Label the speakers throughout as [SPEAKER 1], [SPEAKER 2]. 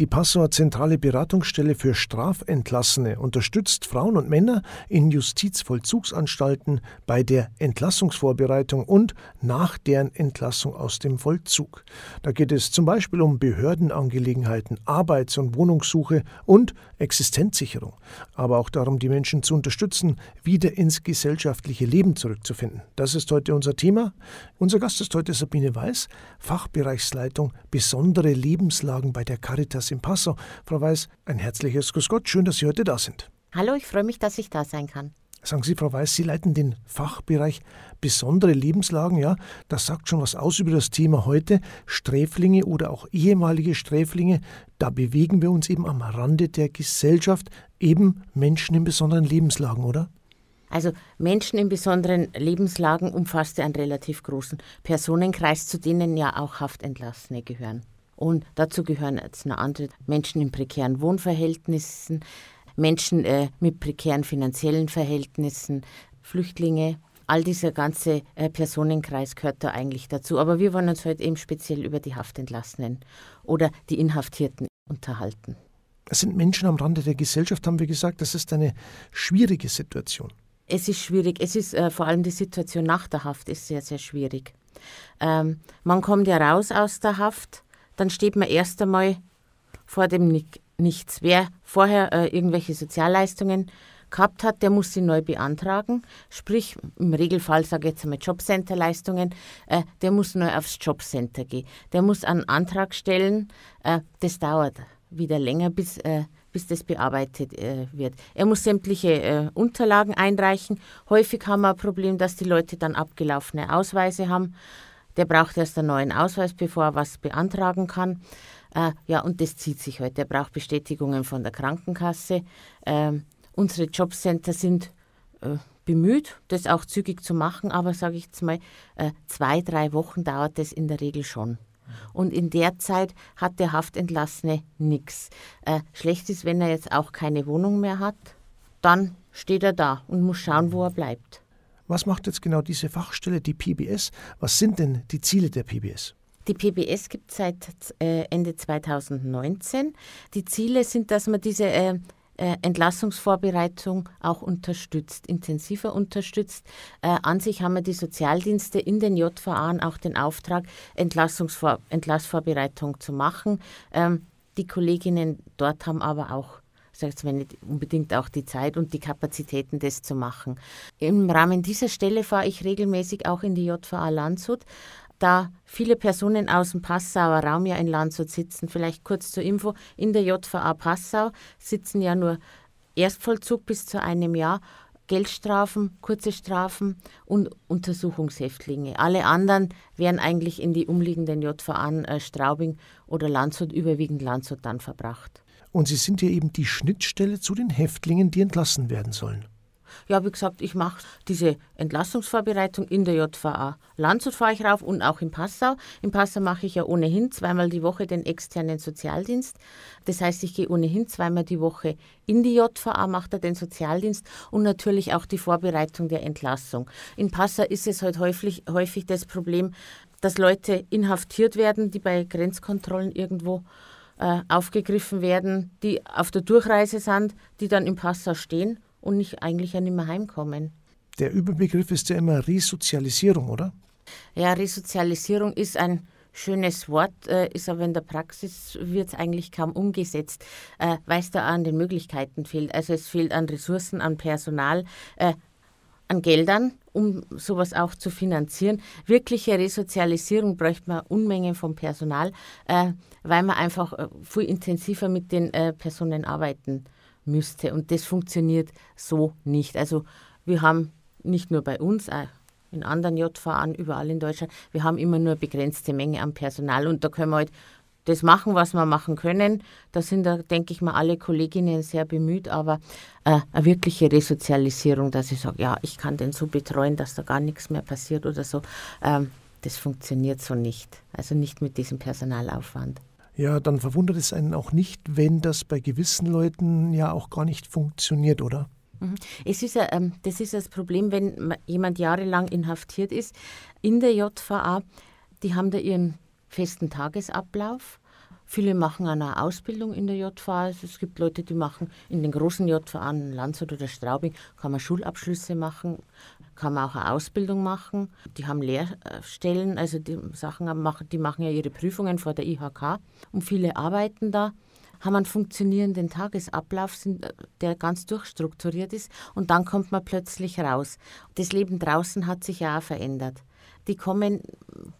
[SPEAKER 1] Die Passauer Zentrale Beratungsstelle für Strafentlassene unterstützt Frauen und Männer in Justizvollzugsanstalten bei der Entlassungsvorbereitung und nach deren Entlassung aus dem Vollzug. Da geht es zum Beispiel um Behördenangelegenheiten, Arbeits- und Wohnungssuche und Existenzsicherung, aber auch darum, die Menschen zu unterstützen, wieder ins gesellschaftliche Leben zurückzufinden. Das ist heute unser Thema. Unser Gast ist heute Sabine Weiß, Fachbereichsleitung Besondere Lebenslagen bei der Caritas in Passau. Frau Weiß, ein herzliches Grüß Gott, schön, dass Sie heute da sind.
[SPEAKER 2] Hallo, ich freue mich, dass ich da sein kann.
[SPEAKER 1] Sagen Sie, Frau Weiß, Sie leiten den Fachbereich besondere Lebenslagen, ja, das sagt schon was aus über das Thema heute. Sträflinge oder auch ehemalige Sträflinge, da bewegen wir uns eben am Rande der Gesellschaft, eben Menschen in besonderen Lebenslagen, oder?
[SPEAKER 2] Also Menschen in besonderen Lebenslagen umfasst einen relativ großen Personenkreis, zu denen ja auch Haftentlassene gehören. Und dazu gehören jetzt noch andere Menschen in prekären Wohnverhältnissen, Menschen äh, mit prekären finanziellen Verhältnissen, Flüchtlinge. All dieser ganze äh, Personenkreis gehört da eigentlich dazu. Aber wir wollen uns heute eben speziell über die Haftentlassenen oder die Inhaftierten unterhalten.
[SPEAKER 1] Es sind Menschen am Rande der Gesellschaft, haben wir gesagt. Das ist eine schwierige Situation.
[SPEAKER 2] Es ist schwierig. Es ist äh, vor allem die Situation nach der Haft ist sehr, sehr schwierig. Ähm, man kommt ja raus aus der Haft, dann steht man erst einmal vor dem nichts. Wer vorher äh, irgendwelche Sozialleistungen gehabt hat, der muss sie neu beantragen. Sprich, im Regelfall sage ich jetzt einmal Jobcenter-Leistungen, äh, der muss neu aufs Jobcenter gehen. Der muss einen Antrag stellen. Äh, das dauert wieder länger, bis, äh, bis das bearbeitet äh, wird. Er muss sämtliche äh, Unterlagen einreichen. Häufig haben wir ein Problem, dass die Leute dann abgelaufene Ausweise haben. Der braucht erst einen neuen Ausweis, bevor er was beantragen kann. Äh, ja, und das zieht sich heute. Er braucht Bestätigungen von der Krankenkasse. Äh, unsere Jobcenter sind äh, bemüht, das auch zügig zu machen, aber sage ich jetzt mal, äh, zwei, drei Wochen dauert das in der Regel schon. Und in der Zeit hat der Haftentlassene nichts. Äh, schlecht ist, wenn er jetzt auch keine Wohnung mehr hat, dann steht er da und muss schauen, wo er bleibt.
[SPEAKER 1] Was macht jetzt genau diese Fachstelle, die PBS? Was sind denn die Ziele der PBS?
[SPEAKER 2] Die PBS gibt es seit äh, Ende 2019. Die Ziele sind, dass man diese äh, äh, Entlassungsvorbereitung auch unterstützt, intensiver unterstützt. An sich haben wir die Sozialdienste in den JVA auch den Auftrag, Entlassungsvor Entlassvorbereitung zu machen. Ähm, die Kolleginnen dort haben aber auch sagt wenn nicht unbedingt auch die Zeit und die Kapazitäten, das zu machen. Im Rahmen dieser Stelle fahre ich regelmäßig auch in die JVA Landshut da viele Personen aus dem Passauer Raum ja in Landshut sitzen, vielleicht kurz zur Info, in der JVA Passau sitzen ja nur Erstvollzug bis zu einem Jahr, Geldstrafen, kurze Strafen und Untersuchungshäftlinge. Alle anderen werden eigentlich in die umliegenden JVA äh, Straubing oder Landshut, überwiegend Landshut dann verbracht.
[SPEAKER 1] Und Sie sind ja eben die Schnittstelle zu den Häftlingen, die entlassen werden sollen.
[SPEAKER 2] Ja, wie gesagt, ich mache diese Entlassungsvorbereitung in der JVA. Landshut fahre ich rauf und auch in Passau. In Passau mache ich ja ohnehin zweimal die Woche den externen Sozialdienst. Das heißt, ich gehe ohnehin zweimal die Woche in die JVA, mache da den Sozialdienst und natürlich auch die Vorbereitung der Entlassung. In Passau ist es halt häufig, häufig das Problem, dass Leute inhaftiert werden, die bei Grenzkontrollen irgendwo äh, aufgegriffen werden, die auf der Durchreise sind, die dann in Passau stehen und nicht, eigentlich ja nicht mehr heimkommen.
[SPEAKER 1] Der Überbegriff ist ja immer Resozialisierung, oder?
[SPEAKER 2] Ja, Resozialisierung ist ein schönes Wort, äh, ist aber in der Praxis wird es eigentlich kaum umgesetzt, äh, weil es da an den Möglichkeiten fehlt. Also es fehlt an Ressourcen, an Personal, äh, an Geldern, um sowas auch zu finanzieren. Wirkliche Resozialisierung bräuchte man Unmengen von Personal, äh, weil man einfach äh, viel intensiver mit den äh, Personen arbeiten müsste. Und das funktioniert so nicht. Also wir haben nicht nur bei uns, auch in anderen JVA, überall in Deutschland, wir haben immer nur eine begrenzte Menge an Personal und da können wir halt das machen, was wir machen können. Da sind, da, denke ich mal, alle Kolleginnen sehr bemüht, aber äh, eine wirkliche Resozialisierung, dass ich sage, ja, ich kann den so betreuen, dass da gar nichts mehr passiert oder so, ähm, das funktioniert so nicht. Also nicht mit diesem Personalaufwand
[SPEAKER 1] ja, dann verwundert es einen auch nicht, wenn das bei gewissen Leuten ja auch gar nicht funktioniert, oder?
[SPEAKER 2] Mhm. Es ist ähm, das ist das Problem, wenn jemand jahrelang inhaftiert ist. In der JVA, die haben da ihren festen Tagesablauf. Viele machen eine Ausbildung in der JVA. Also es gibt Leute, die machen in den großen JVA, in Landshut oder Straubing, kann man Schulabschlüsse machen, kann man auch eine Ausbildung machen. Die haben Lehrstellen, also die, Sachen machen, die machen ja ihre Prüfungen vor der IHK und viele arbeiten da haben einen funktionierenden Tagesablauf, der ganz durchstrukturiert ist und dann kommt man plötzlich raus. Das Leben draußen hat sich ja auch verändert. Die kommen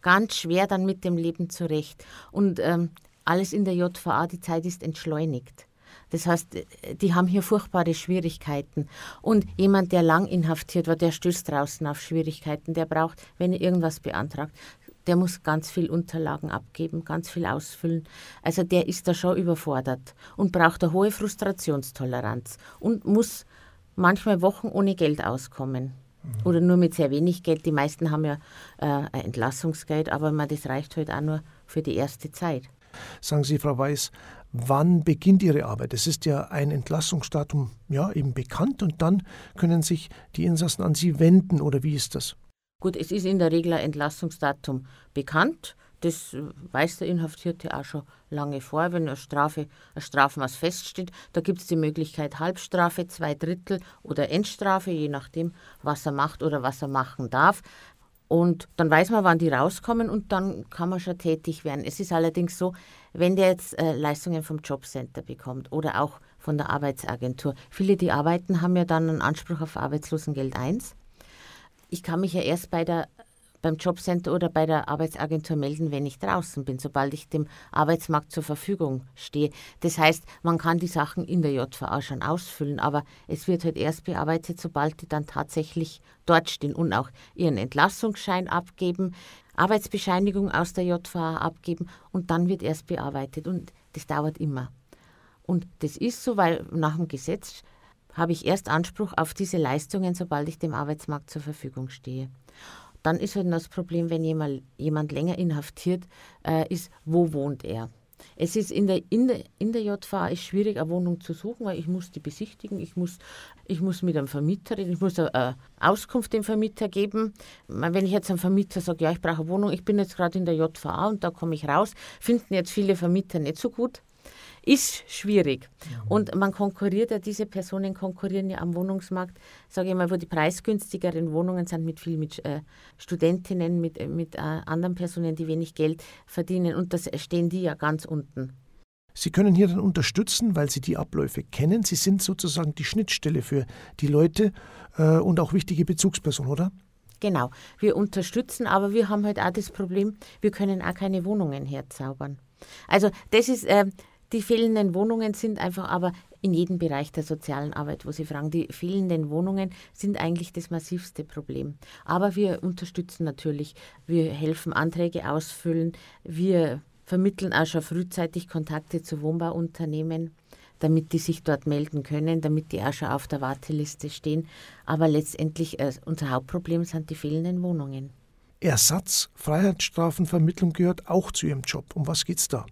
[SPEAKER 2] ganz schwer dann mit dem Leben zurecht und ähm, alles in der JVA, die Zeit ist entschleunigt. Das heißt, die haben hier furchtbare Schwierigkeiten. Und jemand, der lang inhaftiert war, der stößt draußen auf Schwierigkeiten. Der braucht, wenn er irgendwas beantragt, der muss ganz viel Unterlagen abgeben, ganz viel ausfüllen. Also der ist da schon überfordert und braucht eine hohe Frustrationstoleranz und muss manchmal Wochen ohne Geld auskommen. Oder nur mit sehr wenig Geld. Die meisten haben ja äh, ein Entlassungsgeld, aber man, das reicht halt auch nur für die erste Zeit.
[SPEAKER 1] Sagen Sie, Frau Weiß, wann beginnt Ihre Arbeit? Es ist ja ein Entlassungsdatum ja eben bekannt und dann können sich die Insassen an Sie wenden oder wie ist das?
[SPEAKER 2] Gut, es ist in der Regel ein Entlassungsdatum bekannt. Das weiß der Inhaftierte auch schon lange vor, wenn eine Strafe, ein Strafmaß feststeht. Da gibt es die Möglichkeit Halbstrafe, zwei Drittel oder Endstrafe, je nachdem, was er macht oder was er machen darf. Und dann weiß man, wann die rauskommen und dann kann man schon tätig werden. Es ist allerdings so, wenn der jetzt äh, Leistungen vom Jobcenter bekommt oder auch von der Arbeitsagentur. Viele, die arbeiten, haben ja dann einen Anspruch auf Arbeitslosengeld 1. Ich kann mich ja erst bei der beim Jobcenter oder bei der Arbeitsagentur melden, wenn ich draußen bin, sobald ich dem Arbeitsmarkt zur Verfügung stehe. Das heißt, man kann die Sachen in der JVA schon ausfüllen, aber es wird halt erst bearbeitet, sobald die dann tatsächlich dort stehen und auch ihren Entlassungsschein abgeben, Arbeitsbescheinigung aus der JVA abgeben und dann wird erst bearbeitet und das dauert immer. Und das ist so, weil nach dem Gesetz habe ich erst Anspruch auf diese Leistungen, sobald ich dem Arbeitsmarkt zur Verfügung stehe. Dann ist halt das Problem, wenn jemand, jemand länger inhaftiert äh, ist, wo wohnt er? Es ist in der, in der, in der JVA ist schwierig, eine Wohnung zu suchen, weil ich muss die besichtigen, ich muss, ich muss mit einem Vermieter reden, ich muss eine Auskunft dem Vermieter geben. Wenn ich jetzt einem Vermieter sage, ja, ich brauche eine Wohnung, ich bin jetzt gerade in der JVA und da komme ich raus, finden jetzt viele Vermieter nicht so gut ist schwierig. Mhm. Und man konkurriert ja, diese Personen konkurrieren ja am Wohnungsmarkt, sage ich mal, wo die preisgünstigeren Wohnungen sind mit viel mit äh, Studentinnen, mit, äh, mit äh, anderen Personen, die wenig Geld verdienen. Und das stehen die ja ganz unten.
[SPEAKER 1] Sie können hier dann unterstützen, weil Sie die Abläufe kennen. Sie sind sozusagen die Schnittstelle für die Leute äh, und auch wichtige Bezugsperson, oder?
[SPEAKER 2] Genau, wir unterstützen, aber wir haben halt auch das Problem, wir können auch keine Wohnungen herzaubern. Also das ist, äh, die fehlenden Wohnungen sind einfach aber in jedem Bereich der sozialen Arbeit, wo Sie fragen, die fehlenden Wohnungen sind eigentlich das massivste Problem. Aber wir unterstützen natürlich, wir helfen Anträge ausfüllen, wir vermitteln auch schon frühzeitig Kontakte zu Wohnbauunternehmen, damit die sich dort melden können, damit die auch schon auf der Warteliste stehen. Aber letztendlich äh, unser Hauptproblem sind die fehlenden Wohnungen.
[SPEAKER 1] Ersatz, Freiheitsstrafenvermittlung gehört auch zu Ihrem Job. Um was geht es da?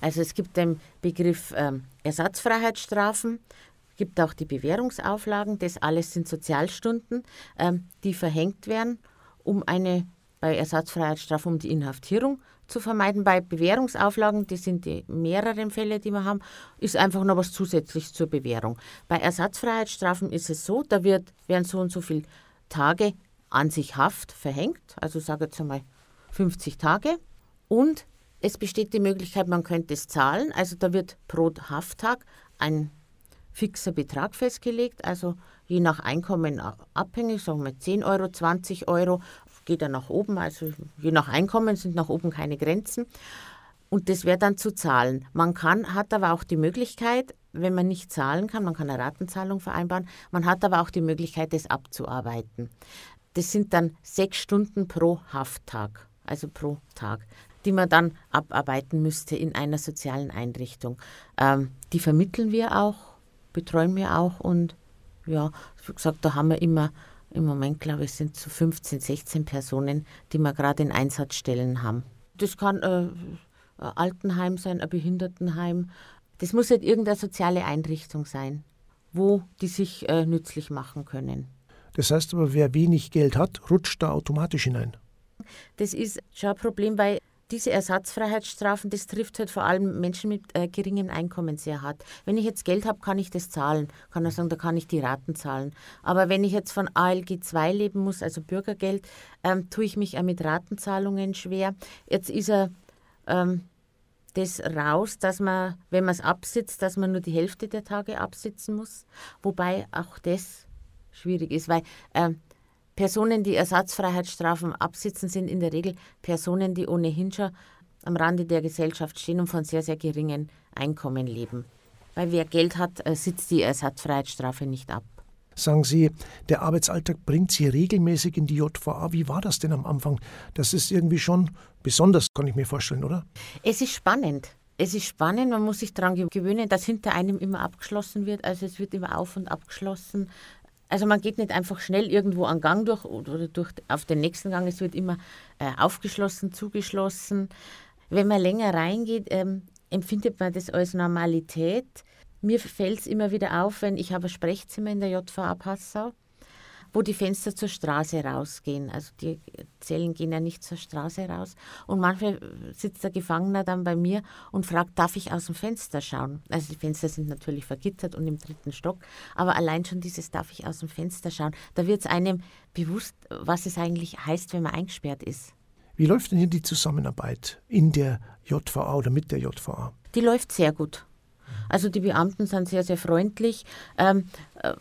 [SPEAKER 2] Also es gibt den Begriff ähm, Ersatzfreiheitsstrafen, gibt auch die Bewährungsauflagen. Das alles sind Sozialstunden, ähm, die verhängt werden, um eine bei Ersatzfreiheitsstrafen um die Inhaftierung zu vermeiden. Bei Bewährungsauflagen, das sind die mehreren Fälle, die wir haben, ist einfach noch was zusätzlich zur Bewährung. Bei Ersatzfreiheitsstrafen ist es so, da wird, werden so und so viele Tage an sich Haft verhängt, also sage jetzt einmal 50 Tage. Und es besteht die Möglichkeit, man könnte es zahlen. Also da wird pro Hafttag ein fixer Betrag festgelegt, also je nach Einkommen abhängig, sagen wir 10 Euro, 20 Euro, geht er nach oben, also je nach Einkommen sind nach oben keine Grenzen. Und das wäre dann zu zahlen. Man kann, hat aber auch die Möglichkeit, wenn man nicht zahlen kann, man kann eine Ratenzahlung vereinbaren, man hat aber auch die Möglichkeit, das abzuarbeiten. Das sind dann sechs Stunden pro Hafttag, also pro Tag die man dann abarbeiten müsste in einer sozialen Einrichtung. Ähm, die vermitteln wir auch, betreuen wir auch und ja, wie gesagt, da haben wir immer, im Moment glaube ich, sind so 15, 16 Personen, die wir gerade in Einsatzstellen haben. Das kann äh, ein Altenheim sein, ein Behindertenheim. Das muss halt irgendeine soziale Einrichtung sein, wo die sich äh, nützlich machen können.
[SPEAKER 1] Das heißt aber, wer wenig Geld hat, rutscht da automatisch hinein.
[SPEAKER 2] Das ist schon ein Problem, weil diese Ersatzfreiheitsstrafen, das trifft halt vor allem Menschen mit äh, geringem Einkommen sehr hart. Wenn ich jetzt Geld habe, kann ich das zahlen. Kann er sagen, da kann ich die Raten zahlen. Aber wenn ich jetzt von ALG 2 leben muss, also Bürgergeld, ähm, tue ich mich auch mit Ratenzahlungen schwer. Jetzt ist er ähm, das raus, dass man, wenn man es absitzt, dass man nur die Hälfte der Tage absitzen muss. Wobei auch das schwierig ist, weil äh, Personen, die Ersatzfreiheitsstrafen absitzen, sind in der Regel Personen, die ohnehin schon am Rande der Gesellschaft stehen und von sehr, sehr geringen Einkommen leben. Weil wer Geld hat, äh, sitzt die Ersatzfreiheitsstrafe nicht ab.
[SPEAKER 1] Sagen Sie, der Arbeitsalltag bringt Sie regelmäßig in die JVA. Wie war das denn am Anfang? Das ist irgendwie schon besonders, kann ich mir vorstellen, oder?
[SPEAKER 2] Es ist spannend. Es ist spannend, man muss sich daran gewöhnen, dass hinter einem immer abgeschlossen wird. Also es wird immer auf und abgeschlossen. Also man geht nicht einfach schnell irgendwo einen Gang durch oder durch auf den nächsten Gang. Es wird immer äh, aufgeschlossen, zugeschlossen. Wenn man länger reingeht, ähm, empfindet man das als Normalität. Mir fällt es immer wieder auf, wenn ich habe ein Sprechzimmer in der JVA Passau, wo die Fenster zur Straße rausgehen. Also die Zellen gehen ja nicht zur Straße raus. Und manchmal sitzt der Gefangener dann bei mir und fragt, darf ich aus dem Fenster schauen? Also die Fenster sind natürlich vergittert und im dritten Stock, aber allein schon dieses darf ich aus dem Fenster schauen, da wird es einem bewusst, was es eigentlich heißt, wenn man eingesperrt ist.
[SPEAKER 1] Wie läuft denn hier die Zusammenarbeit in der JVA oder mit der JVA?
[SPEAKER 2] Die läuft sehr gut. Also die Beamten sind sehr, sehr freundlich, ähm, äh,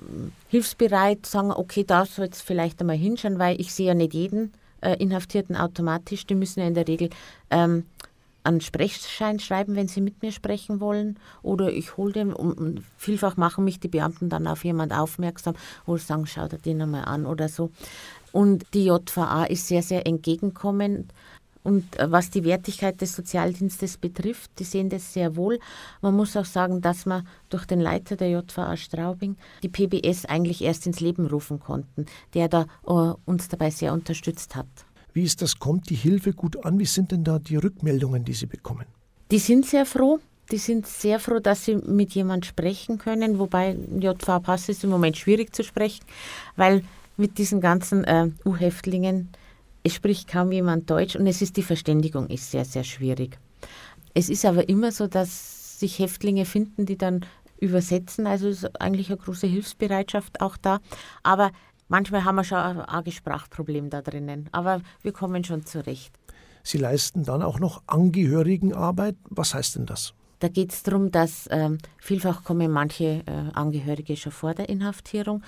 [SPEAKER 2] hilfsbereit, sagen, okay, da soll es vielleicht einmal hinschauen, weil ich sehe ja nicht jeden äh, Inhaftierten automatisch. Die müssen ja in der Regel ähm, einen Sprechschein schreiben, wenn sie mit mir sprechen wollen. Oder ich hole den. Und vielfach machen mich die Beamten dann auf jemand aufmerksam, wo sie sagen, schau dir den einmal an oder so. Und die JVA ist sehr, sehr entgegenkommend und äh, was die Wertigkeit des Sozialdienstes betrifft, die sehen das sehr wohl. Man muss auch sagen, dass wir durch den Leiter der JVA Straubing die PBS eigentlich erst ins Leben rufen konnten, der da uh, uns dabei sehr unterstützt hat.
[SPEAKER 1] Wie ist das? Kommt die Hilfe gut an? Wie sind denn da die Rückmeldungen, die Sie bekommen?
[SPEAKER 2] Die sind sehr froh. Die sind sehr froh, dass sie mit jemand sprechen können, wobei JVA Pass ist im Moment schwierig zu sprechen, weil mit diesen ganzen äh, U-Häftlingen es spricht kaum jemand Deutsch und es ist die Verständigung ist sehr, sehr schwierig. Es ist aber immer so, dass sich Häftlinge finden, die dann übersetzen. Also ist eigentlich eine große Hilfsbereitschaft auch da. Aber manchmal haben wir schon ein arges Sprachproblem da drinnen. Aber wir kommen schon zurecht.
[SPEAKER 1] Sie leisten dann auch noch Angehörigenarbeit. Was heißt denn das?
[SPEAKER 2] Da geht es darum, dass ähm, vielfach kommen manche äh, Angehörige schon vor der Inhaftierung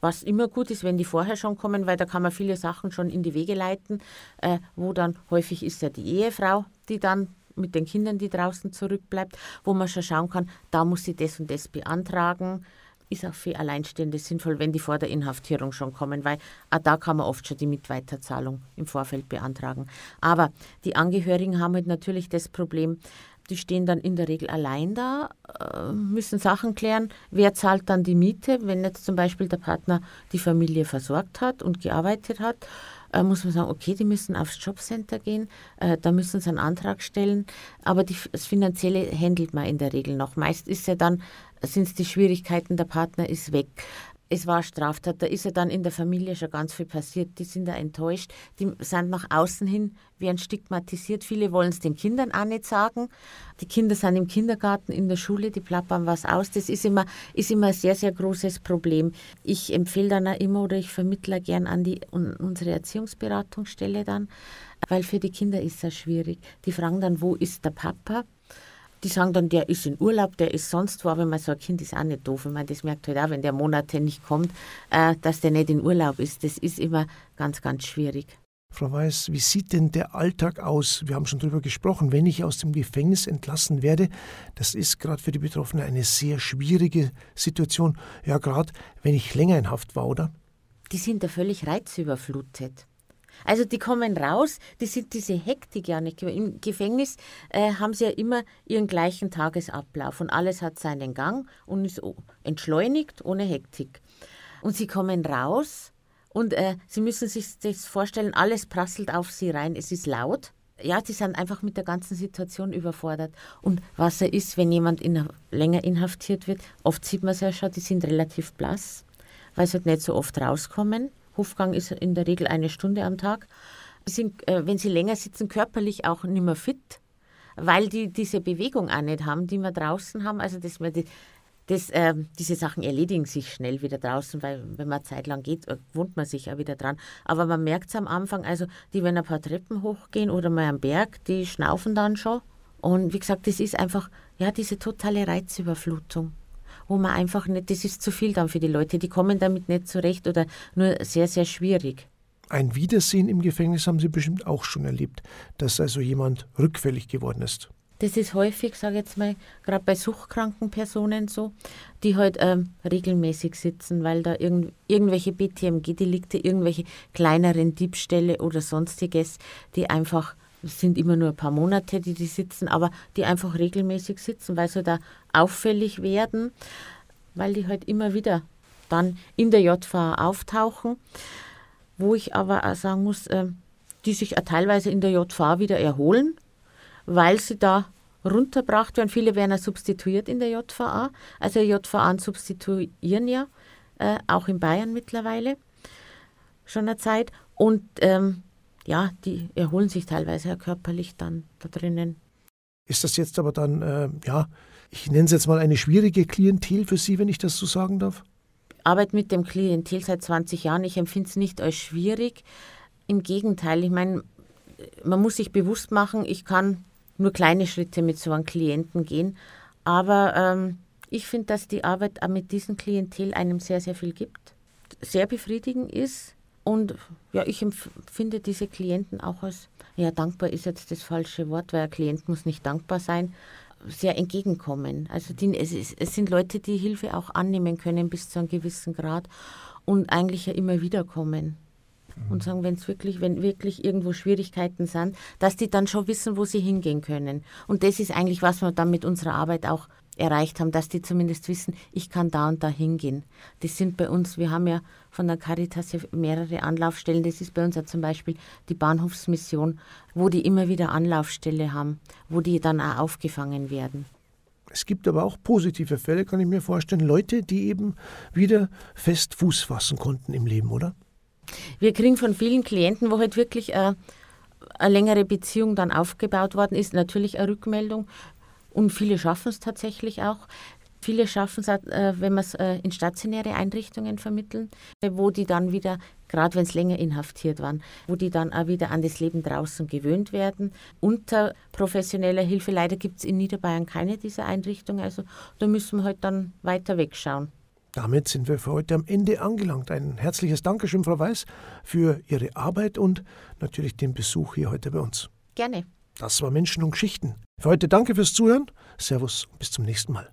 [SPEAKER 2] was immer gut ist, wenn die vorher schon kommen, weil da kann man viele Sachen schon in die Wege leiten, äh, wo dann häufig ist ja die Ehefrau, die dann mit den Kindern, die draußen zurückbleibt, wo man schon schauen kann, da muss sie das und das beantragen. Ist auch für Alleinstehende sinnvoll, wenn die vor der Inhaftierung schon kommen, weil auch da kann man oft schon die Mitweiterzahlung im Vorfeld beantragen. Aber die Angehörigen haben halt natürlich das Problem, die stehen dann in der Regel allein da, äh, müssen Sachen klären. Wer zahlt dann die Miete? Wenn jetzt zum Beispiel der Partner die Familie versorgt hat und gearbeitet hat, äh, muss man sagen, okay, die müssen aufs Jobcenter gehen, äh, da müssen sie einen Antrag stellen. Aber die, das Finanzielle handelt man in der Regel noch. Meist ist ja dann, sind es die Schwierigkeiten, der Partner ist weg es war Straftat, da ist ja dann in der Familie schon ganz viel passiert. Die sind da enttäuscht, die sind nach außen hin, werden stigmatisiert. Viele wollen es den Kindern auch nicht sagen. Die Kinder sind im Kindergarten, in der Schule, die plappern was aus. Das ist immer, ist immer ein sehr, sehr großes Problem. Ich empfehle dann auch immer oder ich vermittle gern an die, unsere Erziehungsberatungsstelle dann, weil für die Kinder ist das schwierig. Die fragen dann, wo ist der Papa? Die sagen dann, der ist in Urlaub, der ist sonst wo, aber man so ein Kind ist auch nicht doof. Ich meine, das merkt halt auch, wenn der Monate nicht kommt, äh, dass der nicht in Urlaub ist. Das ist immer ganz, ganz schwierig.
[SPEAKER 1] Frau Weiß, wie sieht denn der Alltag aus? Wir haben schon darüber gesprochen, wenn ich aus dem Gefängnis entlassen werde. Das ist gerade für die Betroffenen eine sehr schwierige Situation. Ja, gerade wenn ich länger in Haft war, oder?
[SPEAKER 2] Die sind da völlig reizüberflutet. Also die kommen raus, die sind diese Hektik ja nicht. Im Gefängnis äh, haben sie ja immer ihren gleichen Tagesablauf und alles hat seinen Gang und ist entschleunigt, ohne Hektik. Und sie kommen raus und äh, sie müssen sich das vorstellen, alles prasselt auf sie rein, es ist laut. Ja, die sind einfach mit der ganzen Situation überfordert. Und was er ist, wenn jemand in, länger inhaftiert wird, oft sieht man es ja schon, die sind relativ blass, weil sie halt nicht so oft rauskommen. Hofgang ist in der Regel eine Stunde am Tag. sind, äh, wenn sie länger sitzen, körperlich auch nicht mehr fit, weil die diese Bewegung auch nicht haben, die wir draußen haben. Also dass man die, das, äh, diese Sachen erledigen sich schnell wieder draußen, weil wenn man Zeit lang geht, äh, wohnt man sich auch wieder dran. Aber man merkt es am Anfang, also die, wenn ein paar Treppen hochgehen oder mal am Berg, die schnaufen dann schon. Und wie gesagt, das ist einfach, ja, diese totale Reizüberflutung, wo man einfach nicht, das ist zu viel dann für die Leute, die kommen damit nicht zurecht oder nur sehr, sehr schwierig.
[SPEAKER 1] Ein Wiedersehen im Gefängnis haben Sie bestimmt auch schon erlebt, dass also jemand rückfällig geworden ist.
[SPEAKER 2] Das ist häufig, sage ich jetzt mal, gerade bei suchtkranken Personen so, die halt ähm, regelmäßig sitzen, weil da irgend, irgendwelche BTMG-Delikte, irgendwelche kleineren Diebstähle oder sonstiges, die einfach, es sind immer nur ein paar Monate, die die sitzen, aber die einfach regelmäßig sitzen, weil sie da auffällig werden, weil die halt immer wieder dann in der JVA auftauchen, wo ich aber auch sagen muss, äh, die sich auch teilweise in der JVA wieder erholen, weil sie da runtergebracht werden. Viele werden ja substituiert in der JVA. Also JVA substituieren ja, äh, auch in Bayern mittlerweile schon eine Zeit. Und ähm, ja, die erholen sich teilweise ja körperlich dann da drinnen.
[SPEAKER 1] Ist das jetzt aber dann, äh, ja, ich nenne es jetzt mal eine schwierige Klientel für Sie, wenn ich das so sagen darf?
[SPEAKER 2] Ich arbeite mit dem Klientel seit 20 Jahren. Ich empfinde es nicht als schwierig. Im Gegenteil, ich meine, man muss sich bewusst machen, ich kann nur kleine Schritte mit so einem Klienten gehen. Aber ähm, ich finde, dass die Arbeit auch mit diesem Klientel einem sehr, sehr viel gibt, sehr befriedigend ist. Und ja, ich empfinde diese Klienten auch als, ja, dankbar ist jetzt das falsche Wort, weil ein Klient muss nicht dankbar sein, sehr entgegenkommen. Also die, es, ist, es sind Leute, die Hilfe auch annehmen können bis zu einem gewissen Grad und eigentlich ja immer wieder kommen und sagen, wenn es wirklich, wenn wirklich irgendwo Schwierigkeiten sind, dass die dann schon wissen, wo sie hingehen können. Und das ist eigentlich, was wir dann mit unserer Arbeit auch erreicht haben, dass die zumindest wissen, ich kann da und da hingehen. Das sind bei uns, wir haben ja von der Caritas mehrere Anlaufstellen. Das ist bei uns ja zum Beispiel die Bahnhofsmission, wo die immer wieder Anlaufstelle haben, wo die dann auch aufgefangen werden.
[SPEAKER 1] Es gibt aber auch positive Fälle, kann ich mir vorstellen. Leute, die eben wieder fest Fuß fassen konnten im Leben, oder?
[SPEAKER 2] Wir kriegen von vielen Klienten, wo halt wirklich äh, eine längere Beziehung dann aufgebaut worden ist, natürlich eine Rückmeldung. Und viele schaffen es tatsächlich auch. Viele schaffen es, äh, wenn wir es äh, in stationäre Einrichtungen vermitteln, wo die dann wieder, gerade wenn es länger inhaftiert waren, wo die dann auch wieder an das Leben draußen gewöhnt werden. Unter professioneller Hilfe, leider gibt es in Niederbayern keine dieser Einrichtungen, also da müssen wir halt dann weiter wegschauen.
[SPEAKER 1] Damit sind wir für heute am Ende angelangt. Ein herzliches Dankeschön, Frau Weiß, für Ihre Arbeit und natürlich den Besuch hier heute bei uns.
[SPEAKER 2] Gerne.
[SPEAKER 1] Das war Menschen und Geschichten. Für heute danke fürs Zuhören. Servus und bis zum nächsten Mal.